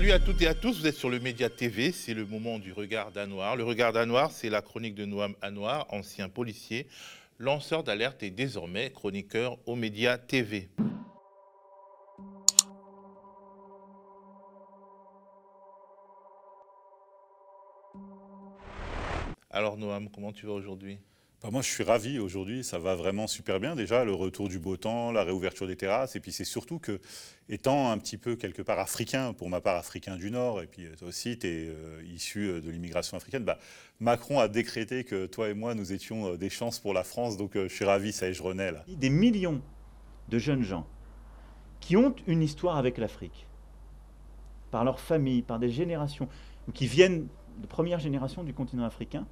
Salut à toutes et à tous, vous êtes sur le Média TV, c'est le moment du regard d'Anoir. Le regard d'Anoir, c'est la chronique de Noam Anoir, ancien policier, lanceur d'alerte et désormais chroniqueur au Média TV. Alors Noam, comment tu vas aujourd'hui? Bah, moi, je suis ravi aujourd'hui. Ça va vraiment super bien. Déjà, le retour du beau temps, la réouverture des terrasses. Et puis, c'est surtout que, étant un petit peu quelque part africain, pour ma part africain du Nord, et puis toi aussi, tu es euh, issu euh, de l'immigration africaine, bah, Macron a décrété que toi et moi, nous étions euh, des chances pour la France. Donc, je suis ravi, ça y est, je renais là. Des millions de jeunes gens qui ont une histoire avec l'Afrique, par leur famille, par des générations, qui viennent de première génération du continent africain,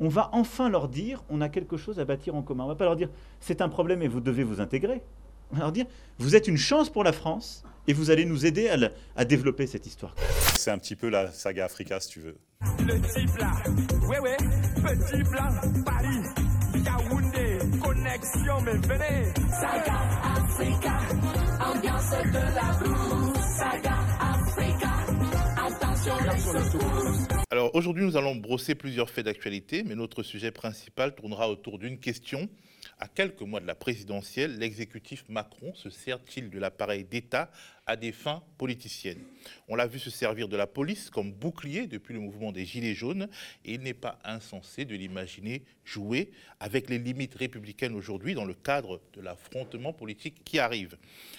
on va enfin leur dire on a quelque chose à bâtir en commun. On ne va pas leur dire c'est un problème et vous devez vous intégrer. On va leur dire vous êtes une chance pour la France et vous allez nous aider à, développer cette histoire. C'est un petit peu la saga Africa si tu veux. Le petit plat, ouais ouais, petit plat, Paris, Yaoundé, connexion, mais venez. Saga Africa, ambiance de la blues. Saga Alors aujourd'hui, nous allons brosser plusieurs faits d'actualité, mais notre sujet principal tournera autour d'une question. À quelques mois de la présidentielle, l'exécutif Macron se sert-il de l'appareil d'État à des fins politiciennes? On l'a vu se servir de la police comme bouclier depuis le mouvement des Gilets jaunes et il n'est pas insensé de l'imaginer jouer avec les limites républicaines aujourd'hui dans le cadre de l'affrontement politique qui arrive.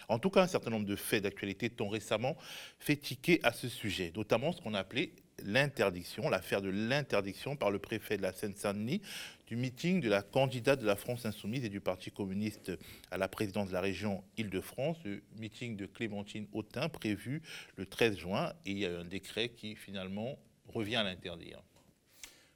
En tout cas, un certain nombre de faits d'actualité t'ont récemment fait tiquer à ce sujet, notamment ce qu'on a appelé l'interdiction, l'affaire de l'interdiction par le préfet de la Seine-Saint-Denis du meeting de la candidate de la France Insoumise et du Parti communiste à la présidence de la région Île-de-France, le meeting de Clémentine Autain prévu le 13 juin, et il y a un décret qui finalement revient à l'interdire.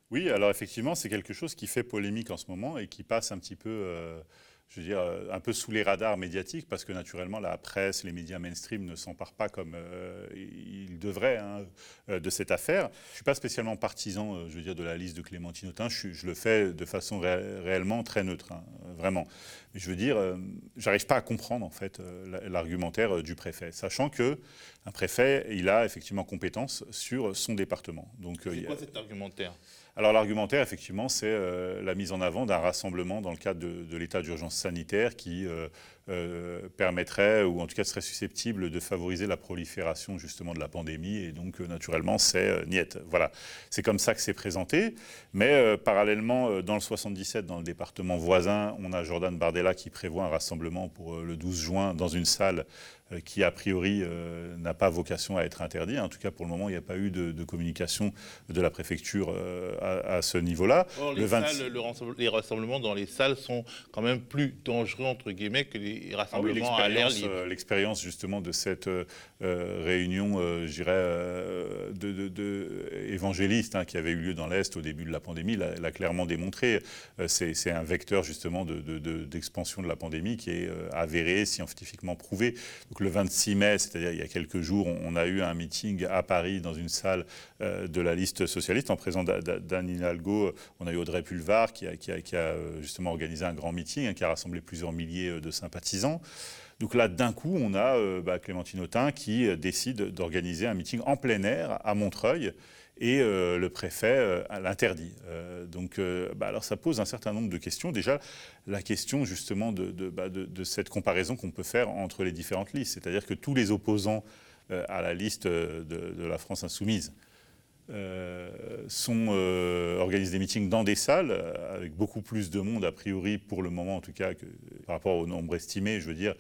Oui, alors effectivement, c'est quelque chose qui fait polémique en ce moment et qui passe un petit peu... Euh, je veux dire, euh, un peu sous les radars médiatiques, parce que naturellement, la presse, les médias mainstream ne s'emparent pas comme euh, ils devraient hein, euh, de cette affaire. Je ne suis pas spécialement partisan, je veux dire, de la liste de Clémentine Autain. Je, je le fais de façon réellement très neutre, hein, vraiment. Mais je veux dire, j'arrive pas à comprendre, en fait, l'argumentaire du préfet, sachant que un préfet, il a effectivement compétence sur son département. Donc, c'est quoi cet argumentaire? Alors l'argumentaire, effectivement, c'est euh, la mise en avant d'un rassemblement dans le cadre de, l'état d'urgence sanitaire qui euh, euh, permettrait, ou en tout cas serait susceptible de favoriser la prolifération justement de la pandémie. Et donc, naturellement, c'est niette. Voilà, c'est comme ça que c'est présenté. Mais parallèlement, dans le 77, dans le département voisin, on a Jordan Bardella qui prévoit un rassemblement pour le 12 juin dans une salle euh, qui a priori euh, n'a pas vocation à être interdit. En tout cas, pour le moment, il n'y a pas eu de, communication de la préfecture euh, à, ce niveau-là. les, rassemblements dans les salles sont quand même plus dangereux, entre guillemets, que les ah rassemblements à l'air libre. L'expérience justement de cette réunion, je dirais, de, de, évangéliste hein, qui avait eu lieu dans l'Est au début de la pandémie l'a clairement démontré. C'est un vecteur justement d'expansion de, la pandémie qui est avéré, scientifiquement prouvé le 26 mai, c'est-à-dire il y a quelques jours, on, a eu un meeting à Paris dans une salle euh, de la liste socialiste en présence d'Anne Hidalgo. On a eu Audrey Pulvar qui a, euh, justement organisé un grand meeting hein, qui a rassemblé plusieurs milliers euh, de sympathisants. Donc là, d'un coup, on a bah, Clémentine Autain qui décide d'organiser un meeting en plein air à Montreuil et euh, le préfet euh, l'interdit. Euh, donc, bah, ça pose un certain nombre de questions. Déjà, la question justement de, bah, cette comparaison qu'on peut faire entre les différentes listes, c'est-à-dire que tous les opposants à la liste de, la France insoumise sont, organisent des meetings dans des salles avec beaucoup plus de monde, a priori, pour le moment en tout cas, par rapport au nombre estimé, je veux dire,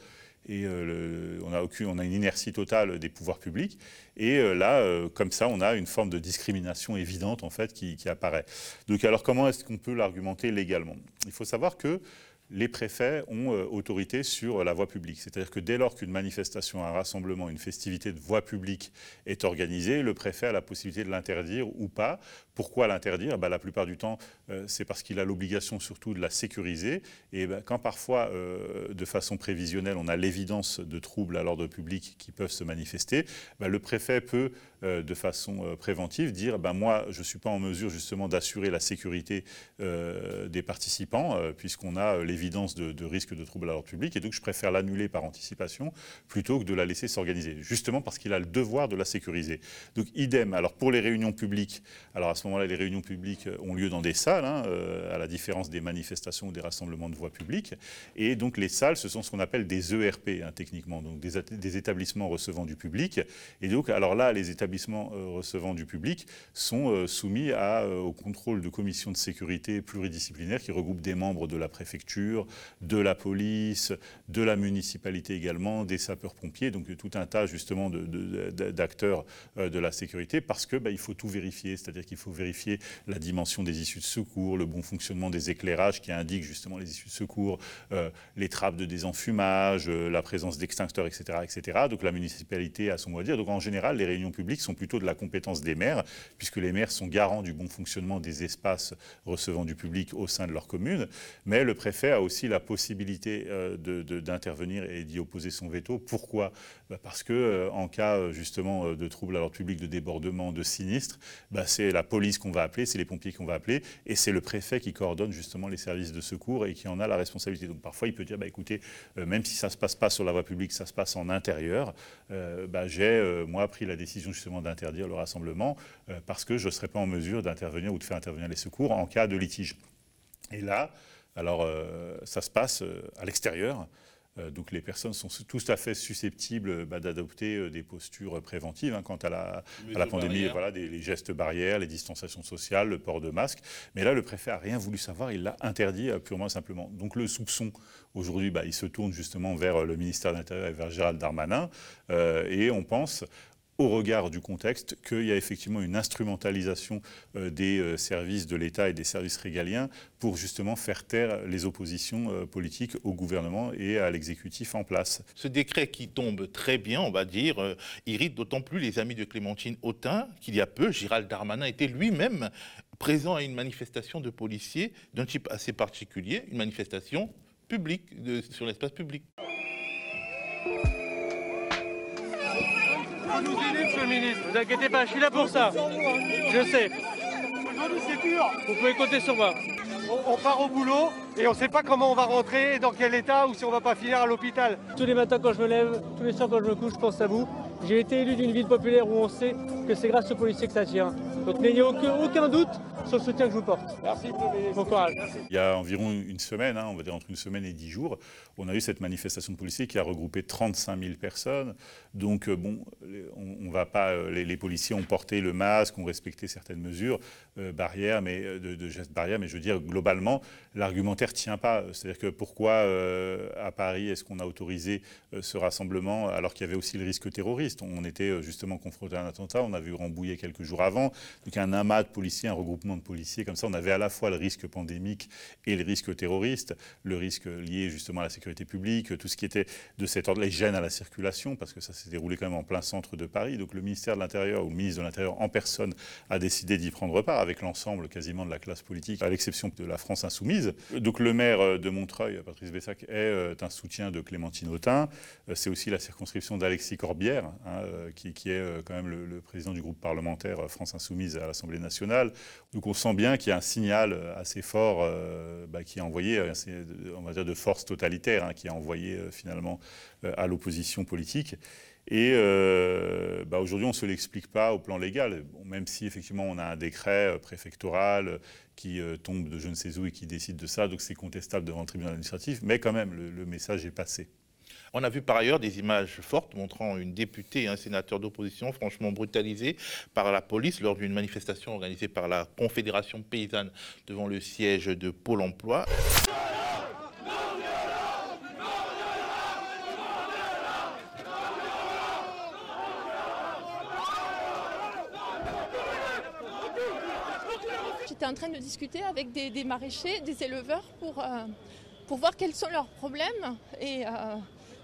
et euh, on, a aucune, on a une inertie totale des pouvoirs publics. Et euh, là, euh, comme ça, on a une forme de discrimination évidente en fait qui apparaît. Donc, alors comment est-ce qu'on peut l'argumenter légalement? Il faut savoir que les préfets ont euh, autorité sur la voie publique. C'est-à-dire que dès lors qu'une manifestation, un rassemblement, une festivité de voie publique est organisée, le préfet a la possibilité de l'interdire ou pas. Pourquoi l'interdire? Bah, La plupart du temps, euh, c'est parce qu'il a l'obligation surtout de la sécuriser. Et bah, quand parfois, euh, de façon prévisionnelle, on a l'évidence de troubles à l'ordre public qui peuvent se manifester, bah, le préfet peut euh, de façon euh, préventive, dire ben moi, je ne suis pas en mesure justement d'assurer la sécurité euh, des participants, puisqu'on a l'évidence de, de, risque de trouble à l'ordre public, et donc je préfère l'annuler par anticipation plutôt que de la laisser s'organiser, justement parce qu'il a le devoir de la sécuriser. Donc idem, alors pour les réunions publiques, alors à ce moment-là, les réunions publiques ont lieu dans des salles, hein, à la différence des manifestations ou des rassemblements de voix publiques, et donc les salles, ce sont ce qu'on appelle des ERP, hein, techniquement, donc des, des, établissements recevant du public, et donc alors là, les établissements établissements euh, recevant du public sont euh, soumis euh, au contrôle de commissions de sécurité pluridisciplinaires qui regroupent des membres de la préfecture, de la police, de la municipalité également, des sapeurs-pompiers, donc tout un tas justement d'acteurs de, de, la sécurité, parce que bah, il faut tout vérifier, c'est-à-dire qu'il faut vérifier la dimension des issues de secours, le bon fonctionnement des éclairages qui indiquent justement les issues de secours, les trappes de désenfumage, la présence d'extincteurs, etc., etc. Donc la municipalité a son mot à dire. Donc en général, les réunions publiques sont plutôt de la compétence des maires, puisque les maires sont garants du bon fonctionnement des espaces recevant du public au sein de leur commune. Mais le préfet a aussi la possibilité euh, d'intervenir et d'y opposer son veto. Pourquoi? Bah, Parce que euh, en cas euh, justement de troubles à l'ordre public, de débordement, de sinistre, bah, c'est la police qu'on va appeler, c'est les pompiers qu'on va appeler, et c'est le préfet qui coordonne justement les services de secours et qui en a la responsabilité. Donc parfois il peut dire, bah, écoutez, même si ça ne se passe pas sur la voie publique, ça se passe en intérieur, bah, j'ai moi pris la décision justement d'interdire le rassemblement euh, parce que je ne serais pas en mesure d'intervenir ou de faire intervenir les secours en cas de litige. Et là, alors euh, ça se passe euh, à l'extérieur. Donc les personnes sont tout à fait susceptibles bah, d'adopter des postures préventives hein, quant à la, à la pandémie, voilà, des, les gestes barrières, les distanciations sociales, le port de masque. Mais là, le préfet n'a rien voulu savoir, il l'a interdit purement et simplement. Donc le soupçon, aujourd'hui, bah, il se tourne justement vers le ministère de l'Intérieur et vers Gérald Darmanin. et on pense au regard du contexte qu'il y a effectivement une instrumentalisation euh, des euh, services de l'État et des services régaliens pour justement faire taire les oppositions euh, politiques au gouvernement et à l'exécutif en place. Ce décret qui tombe très bien, on va dire, irrite d'autant plus les amis de Clémentine Autain qu'il y a peu, Gérald Darmanin était lui-même présent à une manifestation de policiers d'un type assez particulier, une manifestation publique, sur l'espace public. Nous aider, monsieur le ministre. Vous inquiétez pas, je suis là pour ça. Je sais. Vous pouvez compter sur moi. On, part au boulot et on ne sait pas comment on va rentrer, dans quel état ou si on va pas finir à l'hôpital. Tous les matins quand je me lève, tous les soirs quand je me couche, je pense à vous. J'ai été élu d'une ville populaire où on sait que c'est grâce aux policiers que ça tient. Donc n'ayez aucun, doute sur le soutien que je vous porte. Merci, Bon courage. Il y a environ une semaine, hein, on va dire entre une semaine et dix jours, on a eu cette manifestation de policiers qui a regroupé 35 000 personnes. Donc, euh, bon, on, va pas. Euh, les, policiers ont porté le masque, ont respecté certaines mesures euh, barrières, mais de, gestes barrières. Mais je veux dire, globalement, l'argumentaire tient pas. C'est-à-dire que pourquoi à Paris est-ce qu'on a autorisé ce rassemblement alors qu'il y avait aussi le risque terroriste? On était justement confronté à un attentat. On a vu Rambouillet quelques jours avant. Donc un amas de policiers, un regroupement de policiers comme ça, on avait à la fois le risque pandémique et le risque terroriste, le risque lié justement à la sécurité publique, tout ce qui était de cet ordre, les gênes à la circulation, parce que ça s'est déroulé quand même en plein centre de Paris. Donc le ministère de l'Intérieur ou le ministre de l'Intérieur en personne a décidé d'y prendre part avec l'ensemble quasiment de la classe politique, à l'exception de la France insoumise. Donc le maire de Montreuil, Patrice Bessac, est euh, un soutien de Clémentine Autain. Euh, c'est aussi la circonscription d'Alexis Corbière, hein, euh, qui, est quand même le, le président du groupe parlementaire France insoumise à l'Assemblée nationale. Donc on sent bien qu'il y a un signal euh, assez fort euh, bah, qui est envoyé, euh, on va dire de force totalitaire, hein, qui est envoyé finalement à l'opposition politique. Et bah, aujourd'hui, on ne se l'explique pas au plan légal, même si effectivement on a un décret préfectoral qui tombe de je ne sais où et qui décide de ça, donc c'est contestable devant le tribunal administratif, mais quand même, le message est passé. On a vu par ailleurs des images fortes montrant une députée et un sénateur d'opposition franchement brutalisés par la police lors d'une manifestation organisée par la Confédération paysanne devant le siège de Pôle emploi. J'étais en train de discuter avec des, maraîchers, des éleveurs pour, euh, pour voir quels sont leurs problèmes et euh,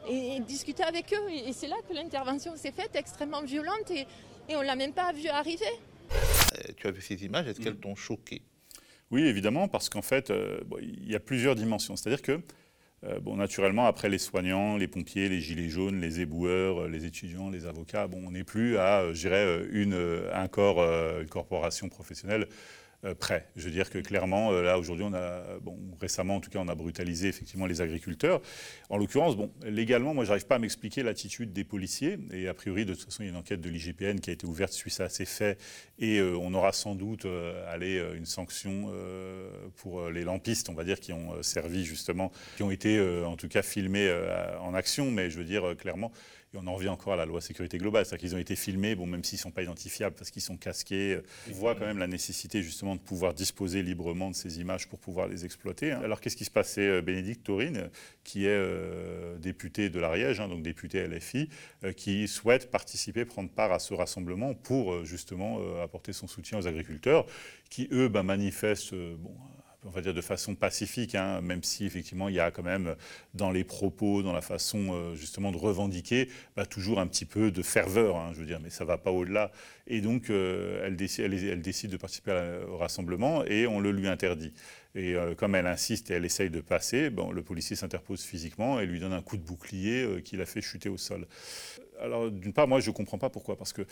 et, discuter avec eux. Et, c'est là que l'intervention s'est faite, extrêmement violente, et, on ne l'a même pas vu arriver. Euh, tu as vu ces images, est-ce qu'elles t'ont choqué? Oui, évidemment, parce qu'en fait, euh, il y a plusieurs dimensions. C'est-à-dire que Euh, bon, naturellement, après les soignants, les pompiers, les gilets jaunes, les éboueurs, les étudiants, les avocats, bon, on n'est plus à, je dirais, une, un corps, une corporation professionnelle euh, prêt. Je veux dire que clairement, euh, là aujourd'hui, on a, bon, récemment en tout cas, on a brutalisé effectivement les agriculteurs. En l'occurrence, bon, légalement, moi, j'arrive pas à m'expliquer l'attitude des policiers. Et a priori, de toute façon, il y a une enquête de l'IGPN qui a été ouverte suite à ces faits, et euh, on aura sans doute allé une sanction pour les lampistes, on va dire, qui ont servi justement, qui ont été en tout cas filmés en action. Mais je veux dire clairement, on en revient encore à la loi sécurité globale, c'est-à-dire qu'ils ont été filmés, bon, même s'ils ne sont pas identifiables parce qu'ils sont casqués. On voit quand même la nécessité justement de pouvoir disposer librement de ces images pour pouvoir les exploiter. Hein. Alors qu'est-ce qui se passait euh, Bénédicte Taurine, qui est euh, député de l'Ariège, hein, donc député LFI, euh, qui souhaite participer, prendre part à ce rassemblement pour justement apporter son soutien aux agriculteurs, qui eux ben, manifestent bon, on va dire de façon pacifique, hein, même si effectivement il y a quand même dans les propos, dans la façon euh, justement de revendiquer, bah, toujours un petit peu de ferveur, hein, je veux dire, mais ça ne va pas au-delà. Et donc euh, elle, décide, elle, décide, de participer au rassemblement et on le lui interdit. Et euh, comme elle insiste et elle essaye de passer, le policier s'interpose physiquement et lui donne un coup de bouclier qui la fait chuter au sol. Alors d'une part, moi je ne comprends pas pourquoi, parce que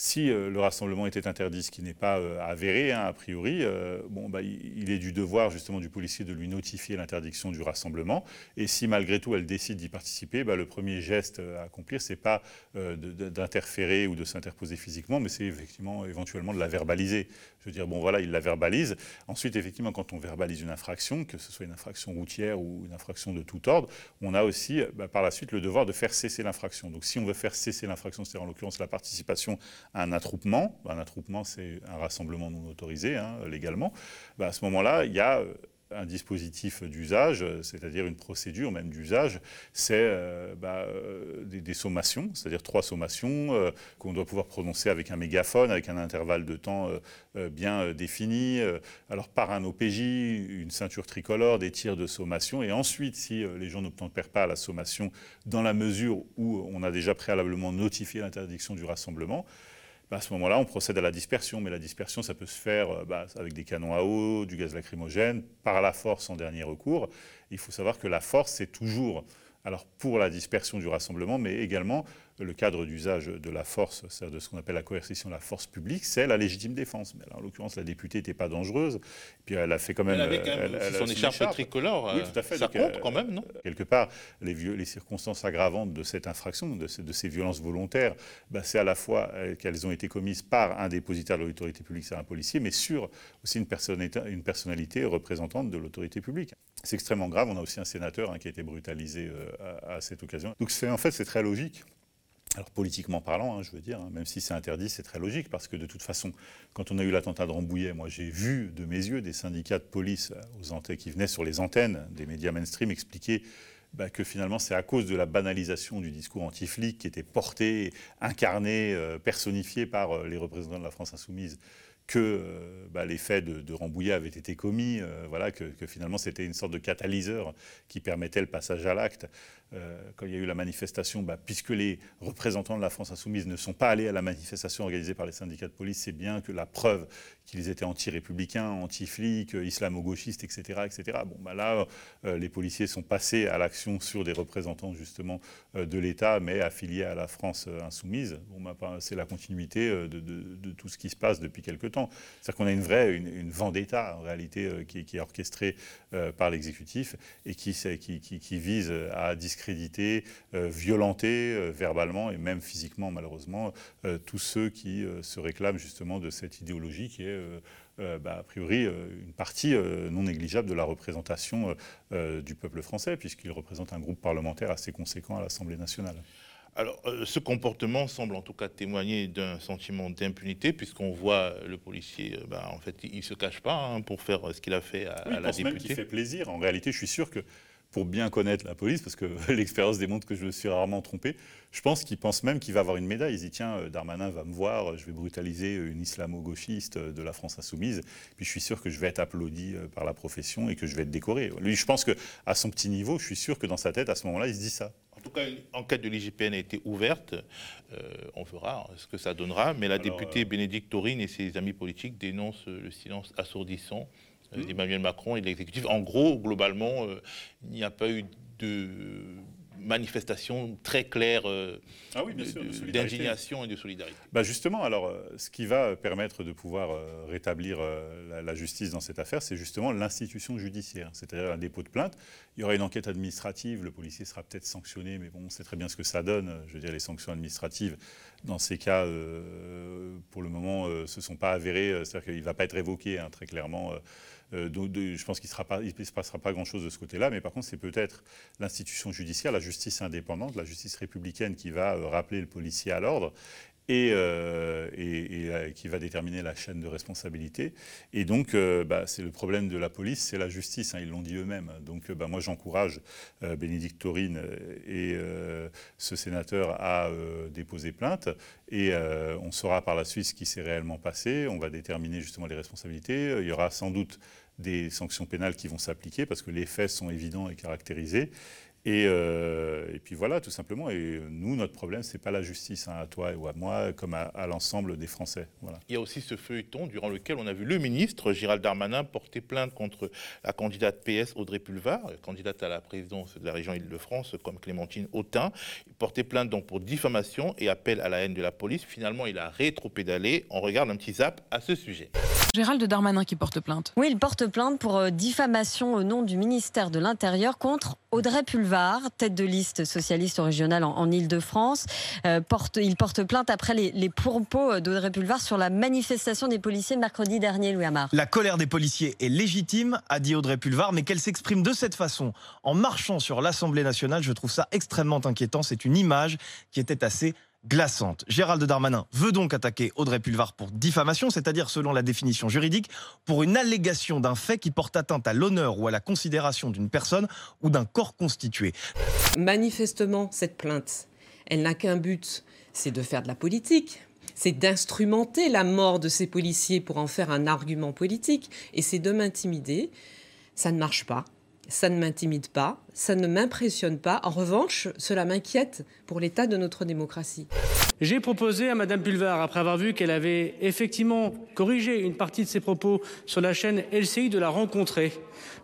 si euh, le rassemblement était interdit, ce qui n'est pas euh, avéré hein, a priori, euh, bon, bah, il, est du devoir justement du policier de lui notifier l'interdiction du rassemblement. Et si malgré tout elle décide d'y participer, bah, le premier geste à accomplir, c'est pas d'interférer ou de s'interposer physiquement, mais c'est effectivement éventuellement de la verbaliser. Je veux dire, bon voilà, il la verbalise. Ensuite, effectivement, quand on verbalise une infraction, que ce soit une infraction routière ou une infraction de tout ordre, on a aussi bah, par la suite le devoir de faire cesser l'infraction. Donc si on veut faire cesser l'infraction, c'est-à-dire en l'occurrence la participation un attroupement. Un attroupement, c'est un rassemblement non autorisé hein, légalement. Ben, à ce moment-là, il y a euh, un dispositif d'usage, c'est-à-dire une procédure même d'usage, c'est euh, bah, euh, des, sommations, c'est-à-dire trois sommations qu'on doit pouvoir prononcer avec un mégaphone, avec un intervalle de temps bien défini, alors par un OPJ, une ceinture tricolore, des tirs de sommation, et ensuite, si les gens n'obtempèrent pas la sommation, dans la mesure où on a déjà préalablement notifié l'interdiction du rassemblement, bah, à ce moment-là, on procède à la dispersion. Mais la dispersion, ça peut se faire euh, bah, avec des canons à eau, du gaz lacrymogène, par la force en dernier recours. Il faut savoir que la force, c'est toujours, alors pour la dispersion du rassemblement, mais également le cadre d'usage de la force, c'est-à-dire de ce qu'on appelle la coercition, la force publique, c'est la légitime défense. Mais en l'occurrence, la députée n'était pas dangereuse. Puis elle a fait quand même. Elle avait quand même son écharpe, tricolore. Oui, tout à fait. Ça compte quand même, non? euh, Quelque part, les, les, circonstances aggravantes de cette infraction, de, ces violences volontaires, bah, c'est à la fois euh, qu'elles ont été commises par un dépositaire de l'autorité publique, c'est un policier, mais sur aussi une personnalité, une personnalité représentante de l'autorité publique. C'est extrêmement grave. On a aussi un sénateur hein, qui a été brutalisé euh, à, à, cette occasion. Donc en fait, c'est très logique alors politiquement parlant, hein, je veux dire, hein, même si c'est interdit, c'est très logique, parce que de toute façon, quand on a eu l'attentat de Rambouillet, moi j'ai vu de mes yeux des syndicats de police aux antennes, qui venaient sur les antennes des médias mainstream expliquer bah, que finalement c'est à cause de la banalisation du discours anti-flic qui était porté, incarné, euh, personnifié par euh, les représentants de la France insoumise que euh, bah, les faits de, Rambouillet avaient été commis, voilà, que finalement c'était une sorte de catalyseur qui permettait le passage à l'acte. Euh, quand il y a eu la manifestation, bah, puisque les représentants de la France insoumise ne sont pas allés à la manifestation organisée par les syndicats de police, c'est bien que la preuve qu'ils étaient anti-républicains, anti-flics, islamo-gauchistes, etc., etc. Bon, bah là, euh, les policiers sont passés à l'action sur des représentants justement euh, de l'État, mais affiliés à la France insoumise. Bah, c'est la continuité de, tout ce qui se passe depuis quelque temps. C'est-à-dire qu'on a une vraie, une, vendetta en réalité qui, est orchestrée par l'exécutif et qui, vise à discrimer discréditer, euh, violenter euh, verbalement et même physiquement malheureusement euh, tous ceux qui se réclament justement de cette idéologie qui est bah, a priori une partie non négligeable de la représentation du peuple français, puisqu'il représente un groupe parlementaire assez conséquent à l'Assemblée nationale. Alors, ce comportement semble en tout cas témoigner d'un sentiment d'impunité, puisqu'on voit le policier, bah, en fait, il ne se cache pas hein, pour faire ce qu'il a fait à, oui, à la députée. Même qu'il fait plaisir. En réalité, je suis sûr que pour bien connaître la police, parce que l'expérience démontre que je me suis rarement trompé, je pense qu'il pense même qu'il va avoir une médaille. Il dit tiens, euh, Darmanin va me voir, je vais brutaliser une islamo-gauchiste euh, de la France insoumise, puis je suis sûr que je vais être applaudi euh, par la profession et que je vais être décoré. Lui, je pense qu'à son petit niveau, je suis sûr que dans sa tête, à ce moment-là, il se dit ça. En tout cas, une enquête de l'IGPN a été ouverte. on verra ce que ça donnera. Mais la députée Bénédicte Taurine et ses amis politiques dénoncent le silence assourdissant d'Emmanuel Macron et de l'exécutif. En gros, globalement, il n'y a pas eu de manifestation très claire euh, Ah oui, d'indignation et de solidarité. Bah justement, alors, euh, ce qui va permettre de pouvoir euh, rétablir euh, la, la justice dans cette affaire, c'est justement l'institution judiciaire, c'est-à-dire un dépôt de plainte. Il y aura une enquête administrative, le policier sera peut-être sanctionné, mais bon, on sait très bien ce que ça donne. Je veux dire, les sanctions administratives, dans ces cas, euh, pour le moment, euh, se sont pas avérées. euh, C'est-à-dire qu'il ne va pas être révoqué, hein, très clairement. Euh, je pense qu'il ne se passera pas grand-chose de ce côté-là, mais par contre, c'est peut-être l'institution judiciaire, la justice indépendante, la justice républicaine qui va euh, rappeler le policier à l'ordre et, euh, euh, qui va déterminer la chaîne de responsabilité. Et donc, euh, bah, c'est le problème de la police, c'est la justice, hein, ils l'ont dit eux-mêmes. Donc, bah, moi, j'encourage Bénédicte Taurine et ce sénateur à déposer plainte. Et on saura par la suite ce qui s'est réellement passé. On va déterminer justement les responsabilités. Il y aura sans doute des sanctions pénales qui vont s'appliquer parce que les faits sont évidents et caractérisés. Et, euh, et puis voilà, tout simplement. Et nous, notre problème, c'est pas la justice, hein, à toi ou à moi, comme à, à l'ensemble des Français. Voilà. Il y a aussi ce feuilleton durant lequel on a vu le ministre Gérald Darmanin porter plainte contre la candidate PS Audrey Pulvar, candidate à la présidence de la région Île-de-France comme Clémentine Autain. Il portait plainte donc pour diffamation et appel à la haine de la police. Finalement, il a rétro-pédalé. On regarde un petit zap à ce sujet. Gérald Darmanin qui porte plainte. Oui, il porte plainte pour euh, diffamation au nom du ministère de l'Intérieur contre Audrey Pulvar, tête de liste socialiste régionale en, Ile-de-France. Euh, porte, il porte plainte après les, les propos d'Audrey Pulvar sur la manifestation des policiers mercredi dernier, Louis Amar. La colère des policiers est légitime, a dit Audrey Pulvar, mais qu'elle s'exprime de cette façon, en marchant sur l'Assemblée nationale, je trouve ça extrêmement inquiétant. C'est une image qui était assez glaçante. Gérald Darmanin veut donc attaquer Audrey Pulvar pour diffamation, c'est-à-dire selon la définition juridique, pour une allégation d'un fait qui porte atteinte à l'honneur ou à la considération d'une personne ou d'un corps constitué. Manifestement, cette plainte, elle n'a qu'un but, c'est de faire de la politique. C'est d'instrumenter la mort de ces policiers pour en faire un argument politique. Et c'est de m'intimider. Ça ne marche pas. Ça ne m'intimide pas. Ça ne m'impressionne pas. En revanche, cela m'inquiète pour l'état de notre démocratie. J'ai proposé à Madame Pulvar, après avoir vu qu'elle avait effectivement corrigé une partie de ses propos sur la chaîne LCI, de la rencontrer.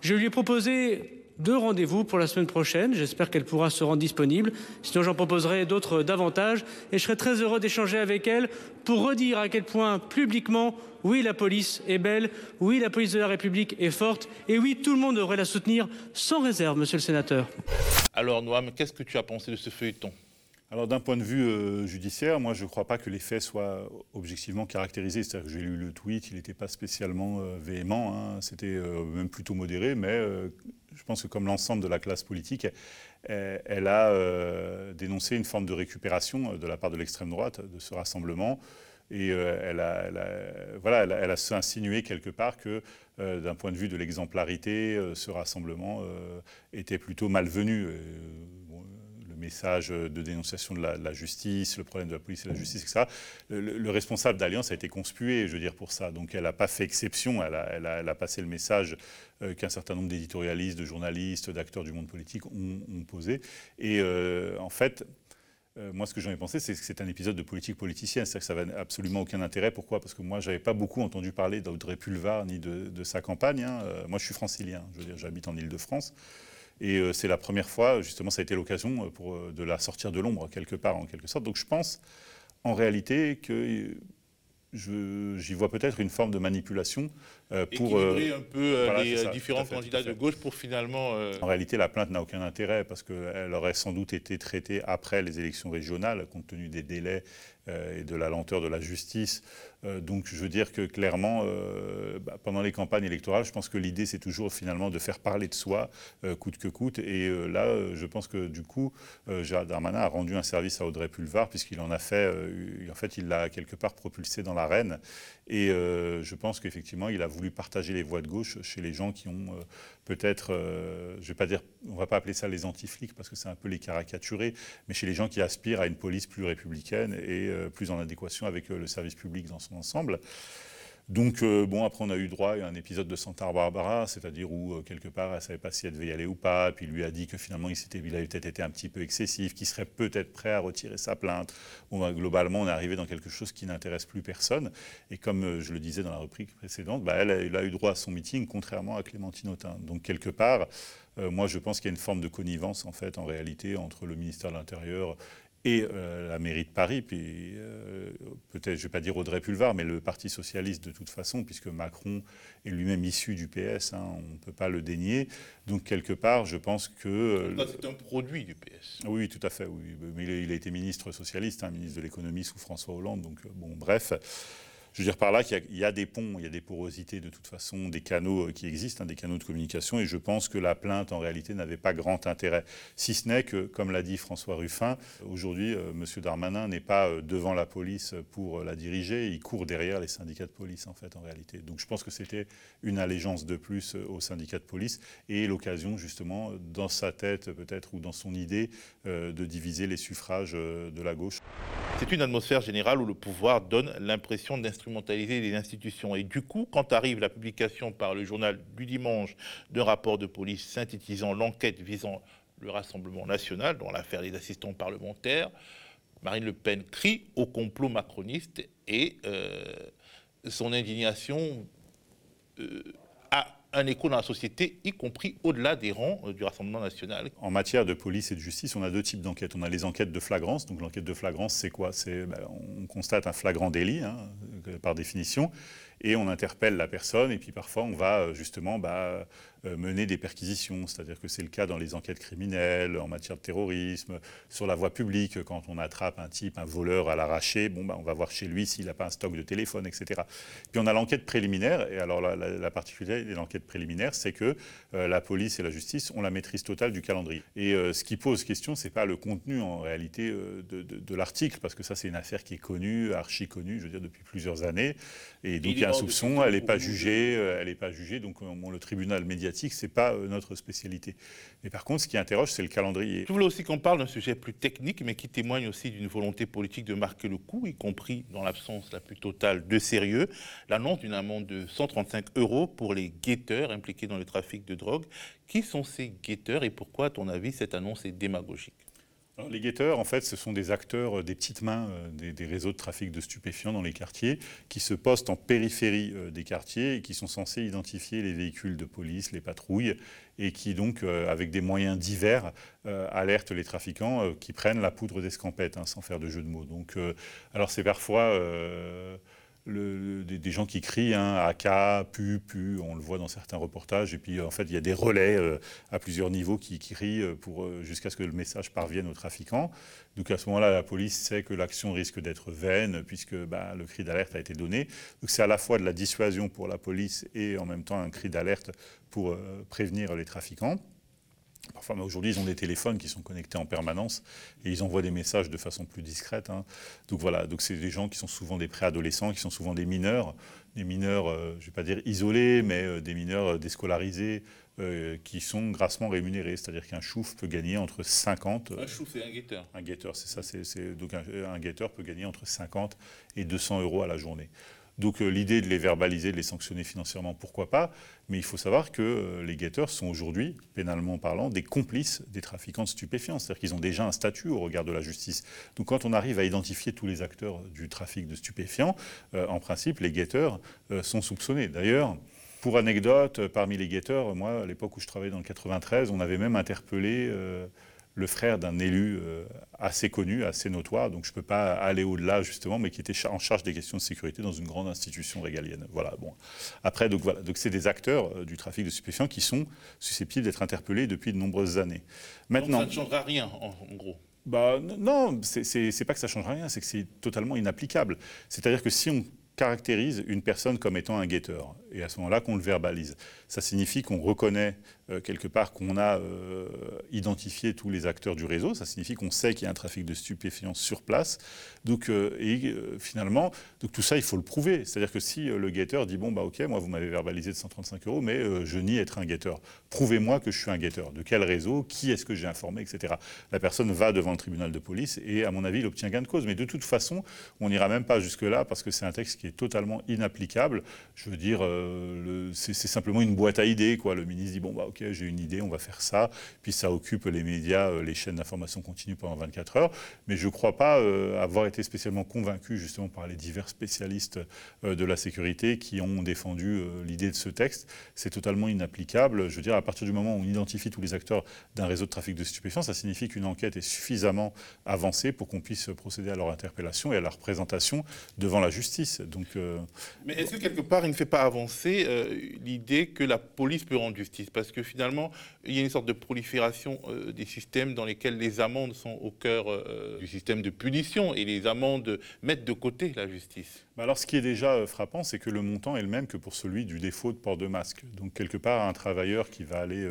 Je lui ai proposé deux rendez-vous pour la semaine prochaine. J'espère qu'elle pourra se rendre disponible. Sinon, j'en proposerai d'autres davantage. Et je serai très heureux d'échanger avec elle pour redire à quel point, publiquement, oui, la police est belle, oui, la police de la République est forte, et oui, tout le monde devrait la soutenir sans réserve, monsieur le sénateur. Alors, Noam, qu'est-ce que tu as pensé de ce feuilleton? Alors d'un point de vue euh, judiciaire, moi je ne crois pas que les faits soient objectivement caractérisés. C'est-à-dire que j'ai lu le tweet, il n'était pas spécialement euh, véhément, hein. c'était euh, même plutôt modéré, mais je pense que comme l'ensemble de la classe politique, elle, a dénoncé une forme de récupération de la part de l'extrême droite de ce rassemblement. Et elle, a, insinué quelque part que, d'un point de vue de l'exemplarité, ce rassemblement était plutôt malvenu. Message de dénonciation de la, justice, le problème de la police et de la justice, etc. Le, le- le responsable d'Alliance a été conspué, je veux dire, pour ça. Donc elle n'a pas fait exception, elle a, passé le message euh, qu'un certain nombre d'éditorialistes, de journalistes, d'acteurs du monde politique ont, posé. Et euh, en fait, euh, moi, ce que j'en ai pensé, c'est que c'est un épisode de politique politicienne. C'est-à-dire que ça n'a absolument aucun intérêt. Pourquoi? Parce que moi, j'avais pas beaucoup entendu parler d'Audrey Pulvar ni de, sa campagne. hein. Moi, je suis francilien. Je veux dire, j'habite en Île-de-France. Et euh, c'est la première fois, justement, ça a été l'occasion euh, pour, euh, de la sortir de l'ombre, quelque part, en quelque sorte. Donc je pense, en réalité, que j'y vois peut-être une forme de manipulation euh, pour... Équilibrer euh, un peu euh, voilà, les ça, différents fait, candidats de gauche pour finalement. En réalité, la plainte n'a aucun intérêt parce qu'elle aurait sans doute été traitée après les élections régionales, compte tenu des délais et de la lenteur de la justice. Euh, donc, je veux dire que clairement, euh, bah, pendant les campagnes électorales, je pense que l'idée, c'est toujours finalement de faire parler de soi, euh, coûte que coûte. Et euh, là, euh, je pense que du coup, euh, Gérald Darmanin a rendu un service à Audrey Pulvar, puisqu'il en a fait, euh, en fait, il l'a quelque part propulsé dans l'arène. Et euh, je pense qu'effectivement, il a voulu partager les voix de gauche chez les gens qui ont euh, peut-être, euh, je vais pas dire, on va pas appeler ça les anti-flics parce que c'est un peu les caricaturer, mais chez les gens qui aspirent à une police plus républicaine et euh, plus en adéquation avec euh, le service public dans son ensemble. Donc, euh, bon, après, on a eu droit à un épisode de Santa Barbara, c'est-à-dire où, euh, quelque part, elle ne savait pas si elle devait y aller ou pas, puis lui a dit que finalement, il, il avait peut-être été un petit peu excessif, qu'il serait peut-être prêt à retirer sa plainte. Bon, bah, globalement, on est arrivé dans quelque chose qui n'intéresse plus personne. Et comme euh, je le disais dans la rubrique précédente, bah, elle, elle, a eu droit à son meeting, contrairement à Clémentine Autain. Donc, quelque part, moi, je pense qu'il y a une forme de connivence, en fait, en réalité, entre le ministère de l'Intérieur et euh, la mairie de Paris, puis euh, peut-être, je ne vais pas dire Audrey Pulvar, mais le Parti socialiste de toute façon, puisque Macron est lui-même issu du PS, hein, on ne peut pas le dénier. Donc quelque part, je pense que... Euh, c'est un produit du PS. Oui, tout à fait, oui. Mais il a, été ministre socialiste, hein, ministre de l'économie sous François Hollande, donc bon, bref. Je veux dire par là qu'il y, a des ponts, il y a des porosités de toute façon, des canaux euh, qui existent, hein, des canaux de communication, et je pense que la plainte en réalité n'avait pas grand intérêt. Si ce n'est que, comme l'a dit François Ruffin, aujourd'hui, euh, M. Darmanin n'est pas euh, devant la police pour la diriger, il court derrière les syndicats de police en fait en réalité. Donc je pense que c'était une allégeance de plus aux syndicats de police et l'occasion justement dans sa tête peut-être ou dans son idée de diviser les suffrages de la gauche. C'est une atmosphère générale où le pouvoir donne l'impression d'instrumentaliser les institutions. Et du coup, quand arrive la publication par le journal du dimanche d'un rapport de police synthétisant l'enquête visant le Rassemblement national dans l'affaire des assistants parlementaires, Marine Le Pen crie au complot macroniste et euh, son indignation euh, un écho dans la société, y compris au-delà des rangs euh, du Rassemblement national. En matière de police et de justice, on a deux types d'enquêtes. On a les enquêtes de flagrance. Donc l'enquête de flagrance, c'est quoi? C'est ben, on constate un flagrant délit, hein, par définition, et on interpelle la personne. Et puis parfois, on va euh, justement bah, euh, mener des perquisitions, c'est-à-dire que c'est le cas dans les enquêtes criminelles, en matière de terrorisme, sur la voie publique, quand on attrape un type, un voleur à l'arraché, bon, bah, on va voir chez lui s'il n'a pas un stock de téléphone, etc. Puis on a l'enquête préliminaire, et alors la, particularité de l'enquête préliminaire, c'est que euh, la police et la justice ont la maîtrise totale du calendrier. Et ce qui pose question, c'est pas le contenu en réalité de, l'article, parce que ça c'est une affaire qui est connue, archi connue, je veux dire, depuis plusieurs années, et donc y a un soupçon, elle n'est pas jugée, elle n'est pas jugée, donc le tribunal médiatique ce n'est pas euh, notre spécialité. Mais par contre, ce qui interroge, c'est le calendrier. Je voulais aussi qu'on parle d'un sujet plus technique, mais qui témoigne aussi d'une volonté politique de marquer le coup, y compris dans l'absence la plus totale de sérieux, l'annonce d'une amende de 135 euros pour les guetteurs impliqués dans le trafic de drogue. Qui sont ces guetteurs et pourquoi, à ton avis, cette annonce est démagogique? Les guetteurs, en fait, ce sont des acteurs, euh, des petites mains euh, des, réseaux de trafic de stupéfiants dans les quartiers, qui se postent en périphérie euh, des quartiers et qui sont censés identifier les véhicules de police, les patrouilles, et qui donc, avec des moyens divers, alertent les trafiquants qui prennent la poudre d'escampette, hein, sans faire de jeu de mots. Donc, alors c'est parfois des, gens qui crient hein, AK, pu, pu, on le voit dans certains reportages. Et puis en fait, il y a des relais euh, à plusieurs niveaux qui, crient euh, pour, euh, jusqu'à ce que le message parvienne aux trafiquants. Donc à ce moment-là, la police sait que l'action risque d'être vaine puisque bah, le cri d'alerte a été donné. Donc c'est à la fois de la dissuasion pour la police et en même temps un cri d'alerte pour prévenir les trafiquants. Parfois, aujourd'hui, ils ont des téléphones qui sont connectés en permanence et ils envoient des messages de façon plus discrète. Hein. Donc voilà, donc c'est des gens qui sont souvent des préadolescents, qui sont souvent des mineurs, des mineurs, euh, je ne vais pas dire isolés, mais euh, des mineurs euh, déscolarisés, qui sont grassement rémunérés. C'est-à-dire qu'un chouf peut gagner entre 50... Un chouf, c'est un guetteur. Un guetteur, c'est ça. Donc un, un guetteur peut gagner entre 50 et 200 euros à la journée. Donc euh, l'idée de les verbaliser, de les sanctionner financièrement, pourquoi pas Mais il faut savoir que euh, les guetteurs sont aujourd'hui, pénalement parlant, des complices des trafiquants de stupéfiants. C'est-à-dire qu'ils ont déjà un statut au regard de la justice. Donc quand on arrive à identifier tous les acteurs du trafic de stupéfiants, euh, en principe, les guetteurs sont soupçonnés. D'ailleurs, pour anecdote, parmi les guetteurs, moi, à l'époque où je travaillais dans le 93, on avait même interpellé le frère d'un élu euh, assez connu, assez notoire, donc je ne peux pas aller au-delà justement, mais qui était en charge des questions de sécurité dans une grande institution régalienne. Voilà. Bon. Après, donc voilà, donc c'est des acteurs euh, du trafic de stupéfiants qui sont susceptibles d'être interpellés depuis de nombreuses années. Maintenant, donc ça ne changera rien, en, gros. Bah, non, c'est pas que ça ne changera rien, c'est que c'est totalement inapplicable. C'est-à-dire que si on caractérise une personne comme étant un guetteur, et à ce moment-là qu'on le verbalise, ça signifie qu'on reconnaît euh, quelque part qu'on a euh, identifié tous les acteurs du réseau. Ça signifie qu'on sait qu'il y a un trafic de stupéfiants sur place. Donc, euh, et finalement, donc tout ça, il faut le prouver. C'est-à-dire que si le guetteur dit bon bah ok, moi vous m'avez verbalisé de 135 euros, mais je nie être un guetteur. Prouvez-moi que je suis un guetteur. De quel réseau? Qui est-ce que j'ai informé, etc. La personne va devant le tribunal de police et à mon avis, il obtient gain de cause. Mais de toute façon, on n'ira même pas jusque là parce que c'est un texte qui est totalement inapplicable. Je veux dire, c'est simplement une boîte à idées. Quoi. Le ministre dit bon, bah, ok, j'ai une idée, on va faire ça. Puis ça occupe les médias, euh, les chaînes d'information continuent pendant 24 heures. Mais je ne crois pas euh, avoir été spécialement convaincu, justement, par les divers spécialistes de la sécurité qui ont défendu l'idée de ce texte. C'est totalement inapplicable. Je veux dire, à partir du moment où on identifie tous les acteurs d'un réseau de trafic de stupéfiants, ça signifie qu'une enquête est suffisamment avancée pour qu'on puisse procéder à leur interpellation et à leur présentation devant la justice. Donc, Mais est-ce que quelque part, il ne fait pas avancer euh, l'idée que la police peut rendre justice? Parce que finalement, il y a une sorte de prolifération euh, des systèmes dans lesquels les amendes sont au cœur euh, du système de punition et les amendes mettent de côté la justice. Alors, ce qui est déjà frappant, c'est que le montant est le même que pour celui du défaut de port de masque. Donc, quelque part, un travailleur qui va aller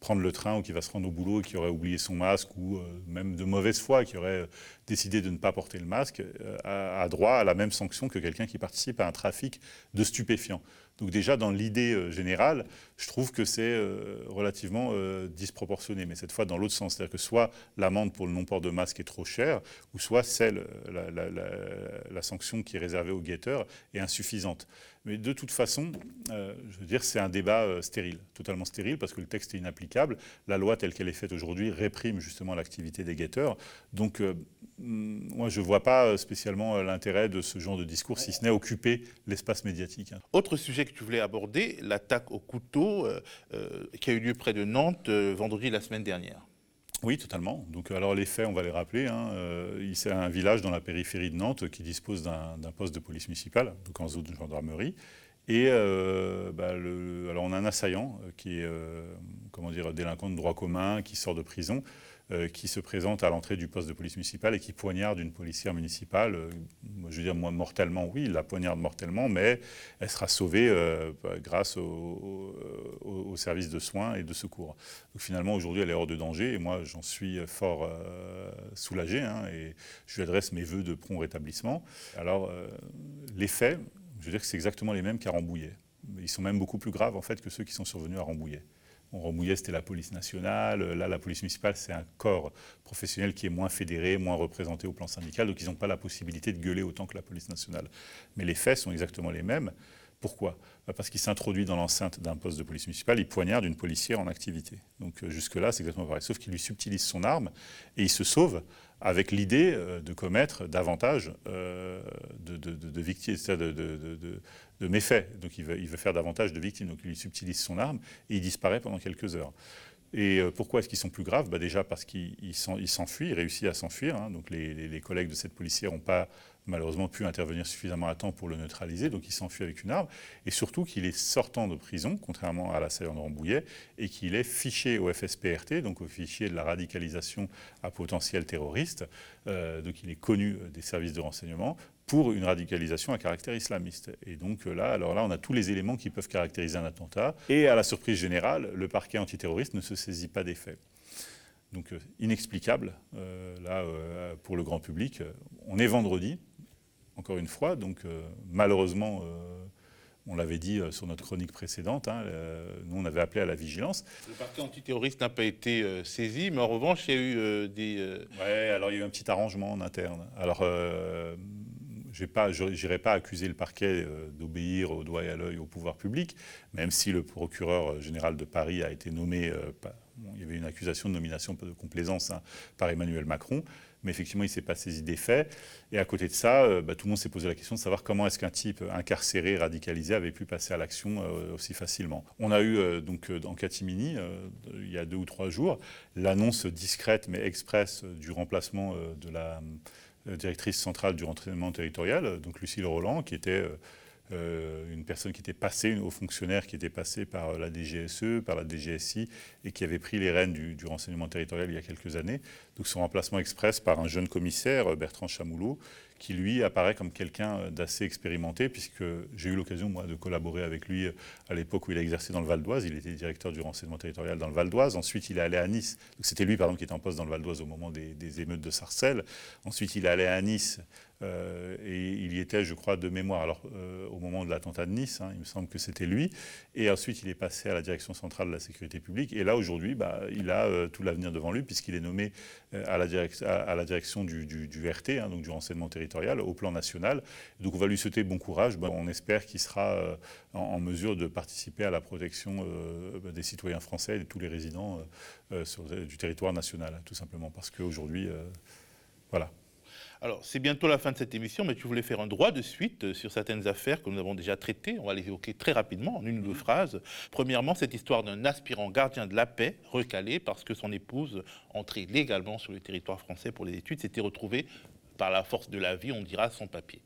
prendre le train ou qui va se rendre au boulot et qui aurait oublié son masque ou même de mauvaise foi, qui aurait décidé de ne pas porter le masque, a, droit à la même sanction que quelqu'un qui participe à un trafic de stupéfiants. Donc déjà, dans l'idée euh, générale, je trouve que c'est euh, relativement euh, disproportionné. Mais cette fois, dans l'autre sens. C'est-à-dire que soit l'amende pour le non-port de masque est trop chère, ou soit celle, la, sanction qui est réservée aux guetteurs est insuffisante. Mais de toute façon, je veux dire, c'est un débat stérile, totalement stérile, parce que le texte est inapplicable. La loi telle qu'elle est faite aujourd'hui réprime justement l'activité des guetteurs. Donc, moi, je ne vois pas spécialement l'intérêt de ce genre de discours, si ce n'est occuper l'espace médiatique. Hein. Autre sujet que tu voulais aborder, l'attaque au couteau euh, euh, qui a eu lieu près de Nantes euh, vendredi la semaine dernière. Oui, totalement. Donc, alors les faits, on va les rappeler. Hein. c'est un village dans la périphérie de Nantes qui dispose d'un poste de police municipale, donc en zone de gendarmerie. Et bah, alors on a un assaillant qui est, comment dire, délinquant de droit commun, qui sort de prison, euh, qui se présente à l'entrée du poste de police municipale et qui poignarde une policière municipale. Euh, je veux dire, mortellement, oui, il la poignarde mortellement, mais elle sera sauvée euh, bah, grâce au, service de soins et de secours. Donc finalement, aujourd'hui, elle est hors de danger et moi, j'en suis fort soulagé hein, et je lui adresse mes voeux de prompt rétablissement. Alors, les faits, je veux dire que c'est exactement les mêmes qu'à Rambouillet. Ils sont même beaucoup plus graves en fait que ceux qui sont survenus à Rambouillet. Rambouillet, c'était la police nationale. Là, la police municipale, c'est un corps professionnel qui est moins fédéré, moins représenté au plan syndical. Donc, ils n'ont pas la possibilité de gueuler autant que la police nationale. Mais les faits sont exactement les mêmes. Pourquoi? Bah, Parce qu'il s'introduit dans l'enceinte d'un poste de police municipale, il poignarde une policière en activité. Donc euh, jusque-là, c'est exactement pareil. Sauf qu'il lui subtilise son arme et il se sauve avec l'idée euh, de commettre davantage euh, de, de, de, victimes, de, méfaits. Donc il veut, faire davantage de victimes. Donc il subtilise son arme et il disparaît pendant quelques heures. Et pourquoi est-ce qu'ils sont plus graves? Bah Déjà parce qu'il s'enfuit, il réussit à s'enfuir. Hein. Donc les, collègues de cette policière n'ont pas malheureusement pu intervenir suffisamment à temps pour le neutraliser, donc il s'enfuit avec une arme, et surtout qu'il est sortant de prison, contrairement à l'assaillant de Rambouillet, et qu'il est fiché au FSPRT, donc au fichier de la radicalisation à potentiel terroriste, euh, donc il est connu des services de renseignement pour une radicalisation à caractère islamiste. Et donc là, alors là, on a tous les éléments qui peuvent caractériser un attentat, et à la surprise générale, le parquet antiterroriste ne se saisit pas des faits donc euh, inexplicable, euh, là, pour le grand public. On est vendredi, encore une fois. Donc euh, malheureusement, euh, on l'avait dit euh, sur notre chronique précédente, hein, nous on avait appelé à la vigilance. Le parquet antiterroriste n'a pas été saisi, mais en revanche, il y a eu des... Oui, alors il y a eu un petit arrangement en interne. Alors, je n'irai pas accuser le parquet d'obéir au doigt et à l'œil au pouvoir public, même si le procureur général de Paris a été nommé, il y avait une accusation de nomination de complaisance hein, par Emmanuel Macron mais effectivement, il ne s'est pas saisi des faits. Et à côté de ça, euh, bah, tout le monde s'est posé la question de savoir comment est-ce qu'un type incarcéré, radicalisé, avait pu passer à l'action euh, aussi facilement. On a eu euh, donc en catimini, il y a deux ou trois jours, l'annonce discrète mais expresse du remplacement de la directrice centrale du renseignement territorial, donc Lucille Roland, qui était euh, une personne qui était passée, au fonctionnaire qui était passé par la DGSE, par la DGSI, et qui avait pris les rênes du, renseignement territorial il y a quelques années. Donc son remplacement express par un jeune commissaire, Bertrand Chamoulot, qui lui apparaît comme quelqu'un d'assez expérimenté, puisque j'ai eu l'occasion, moi, de collaborer avec lui à l'époque où il a exercé dans le Val d'Oise. Il était directeur du renseignement territorial dans le Val d'Oise. Ensuite, il est allé à Nice. C'était lui, pardon, qui était en poste dans le Val d'Oise au moment des, des émeutes de Sarcelles. Ensuite, il est allé à Nice euh, et il y était, je crois, de mémoire, alors euh, au moment de l'attentat de Nice, hein, il me semble que c'était lui. Et ensuite, il est passé à la direction centrale de la sécurité publique. Et là, aujourd'hui, bah, il a euh, tout l'avenir devant lui, puisqu'il est nommé à la, direction du, RT, hein, donc du renseignement territorial, au plan national. Donc on va lui souhaiter bon courage. on espère qu'il sera en, mesure de participer à la protection des citoyens français et de tous les résidents du territoire national, tout simplement, parce qu'aujourd'hui, voilà. Alors, c'est bientôt la fin de cette émission, mais tu voulais faire un droit de suite euh, sur certaines affaires que nous avons déjà traitées. On va les évoquer très rapidement, en une ou deux phrases. Premièrement, cette histoire d'un aspirant gardien de la paix recalé parce que son épouse, entrée légalement sur le territoire français pour les études, s'était retrouvée par la force de la vie, on dira, sans papier.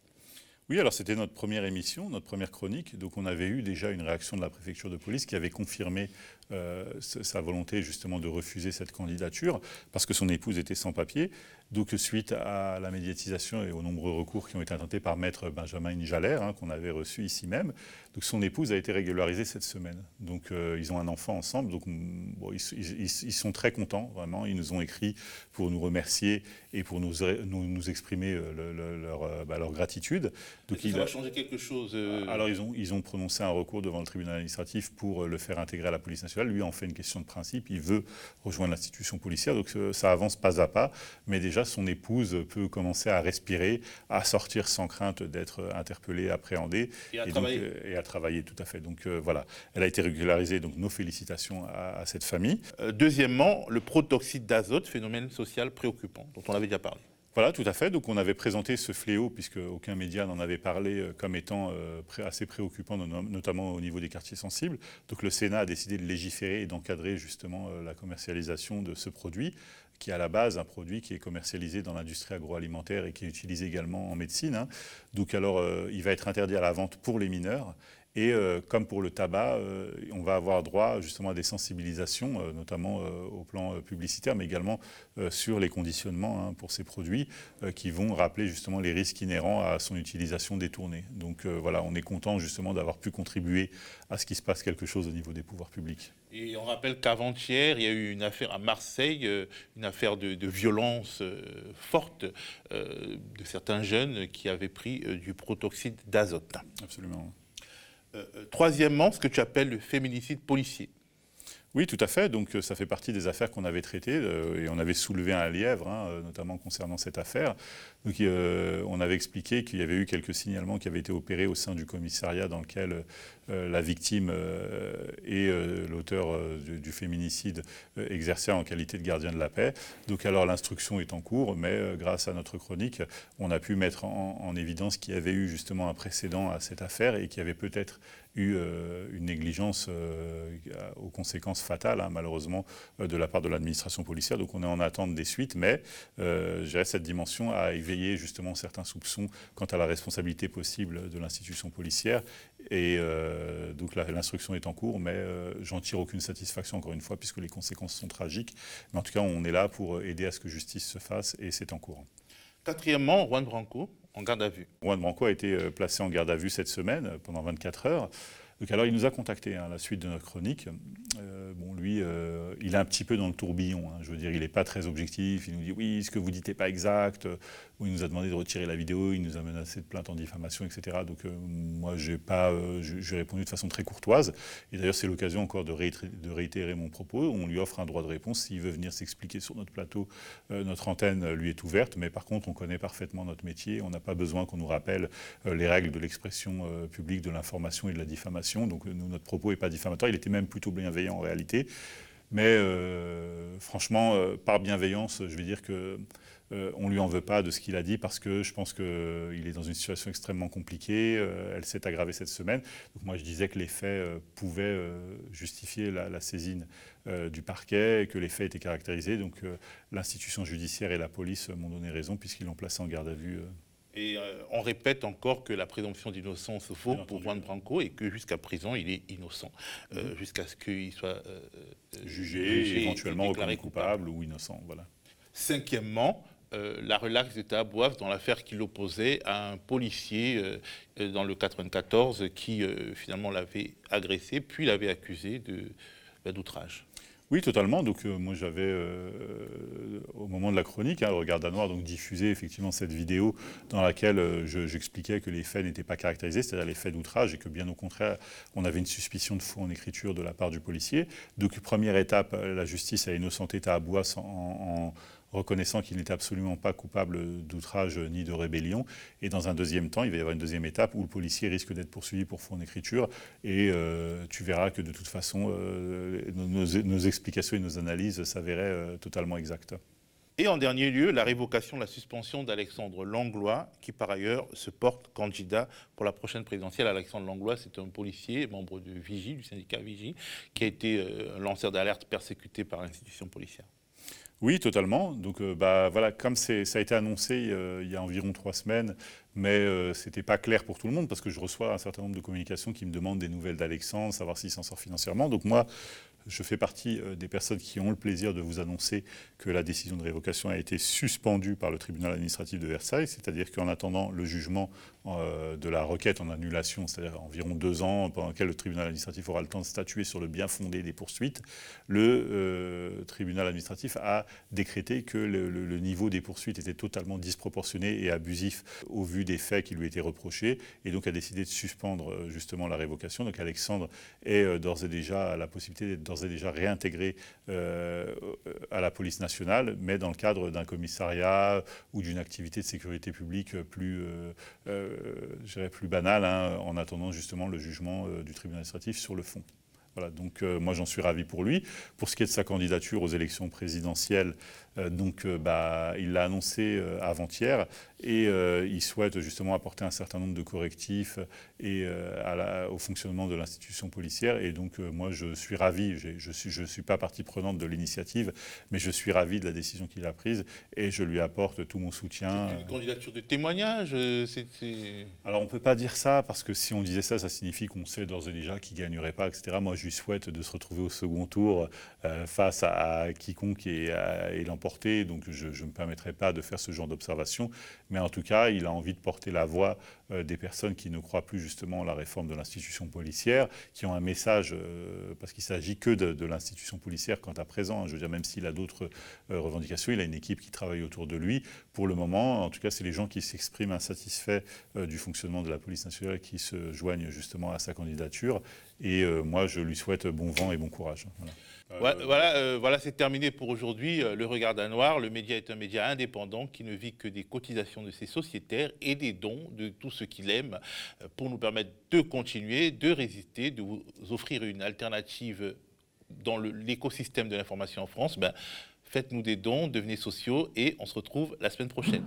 Oui, alors c'était notre première émission, notre première chronique. Donc on avait eu déjà une réaction de la préfecture de police qui avait confirmé euh, sa volonté justement de refuser cette candidature parce que son épouse était sans papier. Donc suite à la médiatisation et aux nombreux recours qui ont été intentés par maître Benjamin Jalère, hein, qu'on avait reçu ici même, donc son épouse a été régularisée cette semaine. Donc euh, ils ont un enfant ensemble, donc mm, ils, sont très contents vraiment. Ils nous ont écrit pour nous remercier et pour nous, nous, exprimer euh, leur, bah, leur, gratitude. Donc il a changé quelque chose. Alors ils ont, ils ont prononcé un recours devant le tribunal administratif pour le faire intégrer à la police nationale lui en fait une question de principe. Il veut rejoindre l'institution policière, donc euh, ça avance pas à pas. Mais déjà, son épouse peut commencer à respirer, à sortir sans crainte d'être interpellée, appréhendée. Et à travailler. Euh, et à travailler, tout à fait. Donc euh, voilà, elle a été régularisée, donc nos félicitations à, cette famille. deuxièmement, le protoxyde d'azote, phénomène social préoccupant, dont on avait déjà parlé. Voilà, tout à fait. Donc on avait présenté ce fléau, puisque aucun média n'en avait parlé, euh, comme étant euh, assez préoccupant, notamment au niveau des quartiers sensibles. Donc le Sénat a décidé de légiférer et d'encadrer justement euh, la commercialisation de ce produit, qui est à la base un produit qui est commercialisé dans l'industrie agroalimentaire et qui est utilisé également en médecine. Hein. Donc alors il va être interdit à la vente pour les mineurs et euh, comme pour le tabac, euh, on va avoir droit justement à des sensibilisations, euh, notamment au plan publicitaire, mais également sur les conditionnements hein, pour ces produits, qui vont rappeler justement les risques inhérents à son utilisation détournée. Donc voilà, on est content justement d'avoir pu contribuer à ce qu'il se passe quelque chose au niveau des pouvoirs publics. Et on rappelle qu'avant-hier, il y a eu une affaire à Marseille, une affaire de, de violence forte de certains jeunes qui avaient pris du protoxyde d'azote. Absolument. Euh, euh, troisièmement, ce que tu appelles le féminicide policier. Oui, tout à fait. Donc, euh, ça fait partie des affaires qu'on avait traitées et on avait soulevé un lièvre, hein, notamment concernant cette affaire. Donc, on avait expliqué qu'il y avait eu quelques signalements qui avaient été opérés au sein du commissariat dans lequel la victime et l'auteur du, féminicide exerçaient en qualité de gardien de la paix. Donc, alors, l'instruction est en cours, mais grâce à notre chronique, on a pu mettre en, en évidence qu'il y avait eu justement un précédent à cette affaire et qu'il y avait peut-être eu euh, une négligence euh, aux conséquences fatales, hein, malheureusement, euh, de la part de l'administration policière. Donc on est en attente des suites, mais euh, cette dimension à éveiller justement certains soupçons quant à la responsabilité possible de l'institution policière. Et donc l'instruction est en cours, mais j'en tire aucune satisfaction, encore une fois, puisque les conséquences sont tragiques. Mais en tout cas, on est là pour aider à ce que justice se fasse, et c'est en cours. Quatrièmement, Juan Branco, en garde à vue. Juan Branco a été euh, placé en garde à vue cette semaine, euh, pendant 24 heures. Donc alors il nous a contacté hein, à la suite de notre chronique. Euh, bon, lui, il est un petit peu dans le tourbillon. Hein. Je veux dire, il n'est pas très objectif. Il nous dit oui, ce que vous dites n'est pas exact où il nous a demandé de retirer la vidéo, il nous a menacé de plainte en diffamation, etc. Donc euh, moi, j'ai pas, euh, j'ai répondu de façon très courtoise. Et d'ailleurs, c'est l'occasion encore de réitérer, mon propos. On lui offre un droit de réponse. S'il veut venir s'expliquer sur notre plateau, euh, notre antenne lui est ouverte. Mais par contre, on connaît parfaitement notre métier. On n'a pas besoin qu'on nous rappelle les règles de l'expression publique, de l'information et de la diffamation. Donc nous, notre propos n'est pas diffamatoire. Il était même plutôt bienveillant en réalité. Mais franchement, par bienveillance, je vais dire que euh, on ne lui en veut pas de ce qu'il a dit parce que je pense qu'il est dans une situation extrêmement compliquée. Euh, elle s'est aggravée cette semaine. Donc moi, je disais que les faits euh, pouvaient justifier la, saisine du parquet et que les faits étaient caractérisés. Donc l'institution judiciaire et la police m'ont donné raison puisqu'ils l'ont placé en garde à vue. Et on répète encore que la présomption d'innocence vaut pour Juan Branco et que jusqu'à présent, il est innocent. Mhm. Jusqu'à ce qu'il soit jugé, éventuellement reconnu coupable ou innocent. Voilà. Cinquièmement, euh, la relaxe d'État Boivre dans l'affaire qui l'opposait à un policier euh, euh, dans le 94 qui finalement l'avait agressé, puis l'avait accusé bah, d'outrage. Oui, totalement. Donc moi j'avais, au moment de la chronique, hein, regard danois, donc diffusé effectivement cette vidéo dans laquelle j'expliquais que les faits n'étaient pas caractérisés, c'est-à-dire les faits d'outrage, et que bien au contraire, on avait une suspicion de faux en écriture de la part du policier. Donc première étape, la justice a innocenté Tahabouas en, en reconnaissant qu'il n'était absolument pas coupable d'outrage ni de rébellion. Et dans un deuxième temps, il va y avoir une deuxième étape où le policier risque d'être poursuivi pour faux en écriture. Et tu verras que de toute façon, nos, nos, explications et nos analyses s'avéraient totalement exactes. Et en dernier lieu, la révocation, la suspension d'Alexandre Langlois, qui par ailleurs se porte candidat pour la prochaine présidentielle. Alexandre Langlois, c'est un policier, membre du Vigie, du syndicat Vigie, qui a été euh, lanceur d'alerte persécuté par l'institution policière. Oui, totalement. Donc, euh, bah, voilà, comme ça a été annoncé euh, il y a environ trois semaines, mais ce n'était pas clair pour tout le monde parce que je reçois un certain nombre de communications qui me demandent des nouvelles d'Alexandre, savoir s'il s'en sort financièrement. Donc moi, je fais partie euh, des personnes qui ont le plaisir de vous annoncer que la décision de révocation a été suspendue par le tribunal administratif de Versailles, c'est-à-dire qu'en attendant le jugement euh, de la requête en annulation, c'est-à-dire environ deux ans pendant lequel le tribunal administratif aura le temps de statuer sur le bien fondé des poursuites, le euh, tribunal administratif a décrété que le, niveau des poursuites était totalement disproportionné et abusif au vu des faits qui lui étaient reprochés, et donc a décidé de suspendre justement la révocation. Donc Alexandre est d'ores et déjà la possibilité d'être d'ores et déjà réintégré euh, à la police nationale, mais dans le cadre d'un commissariat ou d'une activité de sécurité publique plus, euh, euh plus banale, hein, en attendant justement le jugement euh, du tribunal administratif sur le fond. Voilà, donc moi j'en suis ravi pour lui. Pour ce qui est de sa candidature aux élections présidentielles, euh, donc, euh, bah, il l'a annoncé euh, avant-hier et il souhaite justement apporter un certain nombre de correctifs et, au fonctionnement de l'institution policière. Et donc, moi, je suis ravi. Je ne suis, je suis pas partie prenante de l'initiative, mais je suis ravi de la décision qu'il a prise et je lui apporte tout mon soutien. Une candidature de témoignage Alors, on ne peut pas dire ça parce que si on disait ça, ça signifie qu'on sait d'ores et déjà qu'il ne gagnerait pas, etc. Moi, je lui souhaite de se retrouver au second tour face à, quiconque et, et l'emporter donc je ne me permettrai pas de faire ce genre d'observation, mais en tout cas, il a envie de porter la voix euh, des personnes qui ne croient plus justement à la réforme de l'institution policière, qui ont un message, euh, parce qu'il s'agit que de, l'institution policière quant à présent, hein. je veux dire, même s'il a d'autres euh, revendications, il a une équipe qui travaille autour de lui. Pour le moment, en tout cas, c'est les gens qui s'expriment insatisfaits du fonctionnement de la police nationale qui se joignent justement à sa candidature, et moi, je lui souhaite bon vent et bon courage. Voilà, c'est terminé pour aujourd'hui. Le Regard d'un Noir, le média est un média indépendant qui ne vit que des cotisations de ses sociétaires et des dons de tous ceux qu'il aime pour nous permettre de continuer, de résister, de vous offrir une alternative dans l'écosystème de l'information en France. Ben, Faites-nous des dons, devenez sociaux et on se retrouve la semaine prochaine.